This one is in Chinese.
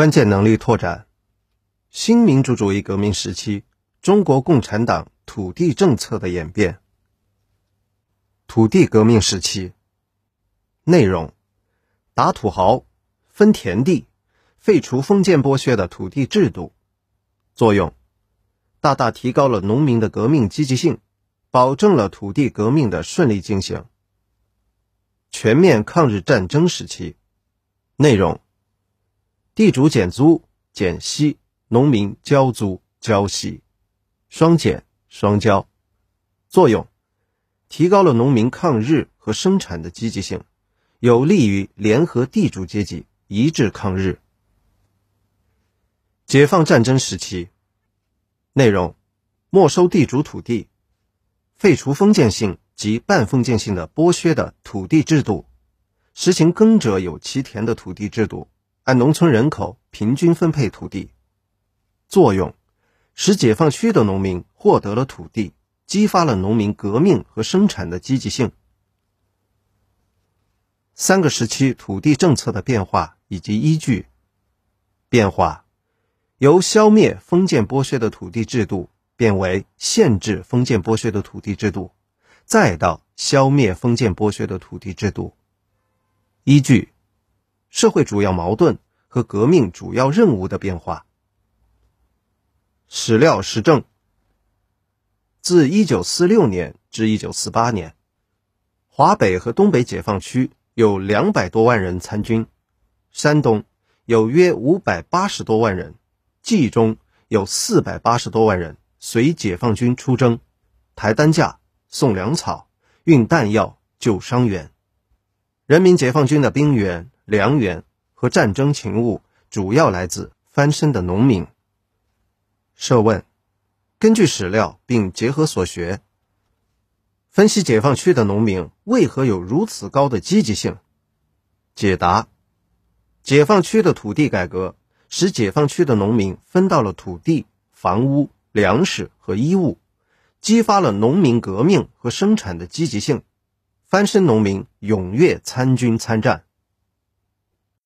关键能力拓展。新民主主义革命时期，中国共产党土地政策的演变。土地革命时期，内容：打土豪，分田地，废除封建剥削的土地制度。作用：大大提高了农民的革命积极性，保证了土地革命的顺利进行。全面抗日战争时期，内容：地主减租减息，农民交租交息，双减双交。作用：提高了农民抗日和生产的积极性，有利于联合地主阶级一致抗日。解放战争时期，内容：没收地主土地，废除封建性。及半封建性的剥削的土地制度，实行耕者有其田的土地制度，按农村人口平均分配土地。作用：使解放区的农民获得了土地，激发了农民革命和生产的积极性。三个时期土地政策的变化以及依据。变化：由消灭封建剥削的土地制度，变为限制封建剥削的土地制度。再到消灭封建剥削的土地制度，依据社会主要矛盾和革命主要任务的变化。史料实证：自一九四六年至一九四八年，华北和东北解放区有两百多万人参军，山东有约五百八十多万人，冀中有四百八十多万人随解放军出征，抬担架。送粮草、运弹药、救伤员，人民解放军的兵源、粮源和战争勤务主要来自翻身的农民。设问：根据史料并结合所学，分析解放区的农民为何有如此高的积极性？解答：解放区的土地改革使解放区的农民分到了土地、房屋、粮食和衣物。激发了农民革命和生产的积极性，翻身农民踊跃参军参战。